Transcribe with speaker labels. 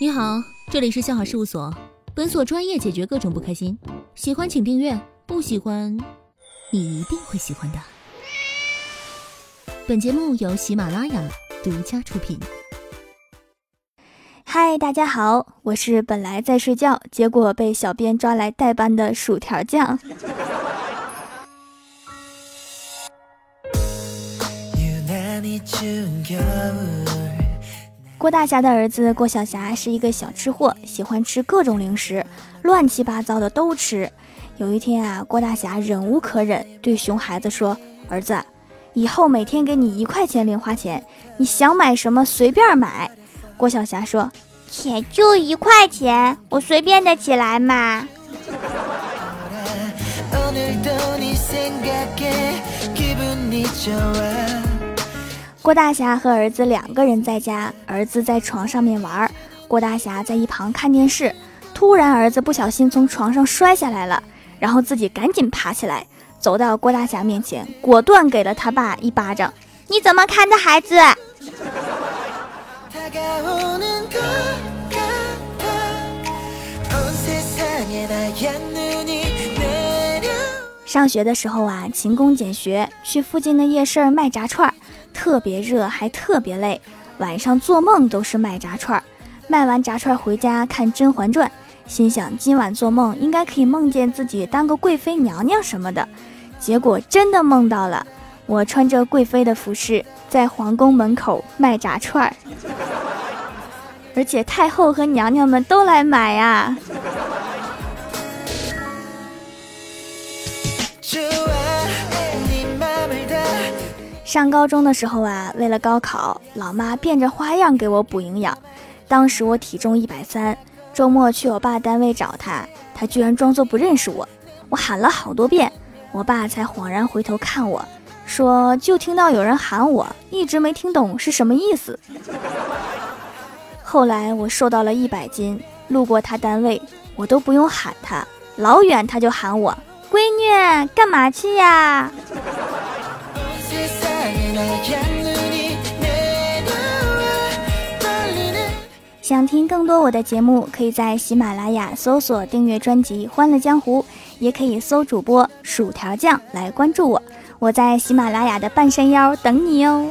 Speaker 1: 你好，这里是笑好事务所，本所专业解决各种不开心。喜欢请订阅，不喜欢你一定会喜欢的。本节目由喜马拉雅独家出品。
Speaker 2: 嗨，大家好，我是本来在睡觉，结果被小编抓来代班的薯条酱。郭大侠的儿子郭小霞是一个小吃货，喜欢吃各种零食，乱七八糟的都吃。有一天啊，郭大侠忍无可忍，对熊孩子说：“儿子，以后每天给你一块钱零花钱，你想买什么随便买。”郭小霞说：“
Speaker 3: 也就一块钱，我随便得起来嘛。”
Speaker 2: 郭大侠和儿子两个人在家，儿子在床上面玩，郭大侠在一旁看电视。突然，儿子不小心从床上摔下来了，然后自己赶紧爬起来，走到郭大侠面前，果断给了他爸一巴掌：“
Speaker 3: 你怎么看着孩子？”
Speaker 2: 上学的时候啊，勤工俭学，去附近的夜市卖炸串儿。特别热，还特别累，晚上做梦都是卖炸串儿。卖完炸串回家看《甄嬛传》，心想今晚做梦应该可以梦见自己当个贵妃娘娘什么的。结果真的梦到了，我穿着贵妃的服饰在皇宫门口卖炸串儿，而且太后和娘娘们都来买呀。上高中的时候啊，为了高考，老妈变着花样给我补营养。当时我体重一百三，周末去我爸单位找他，他居然装作不认识我。我喊了好多遍，我爸才恍然回头看我说：“就听到有人喊我，一直没听懂是什么意思。”后来我瘦到了一百斤，路过他单位，我都不用喊他，老远他就喊我：“闺女，干嘛去呀？”想听更多我的节目，可以在喜马拉雅搜索订阅专辑《欢乐江湖》，也可以搜主播薯条酱来关注我。我在喜马拉雅的半山腰等你哦。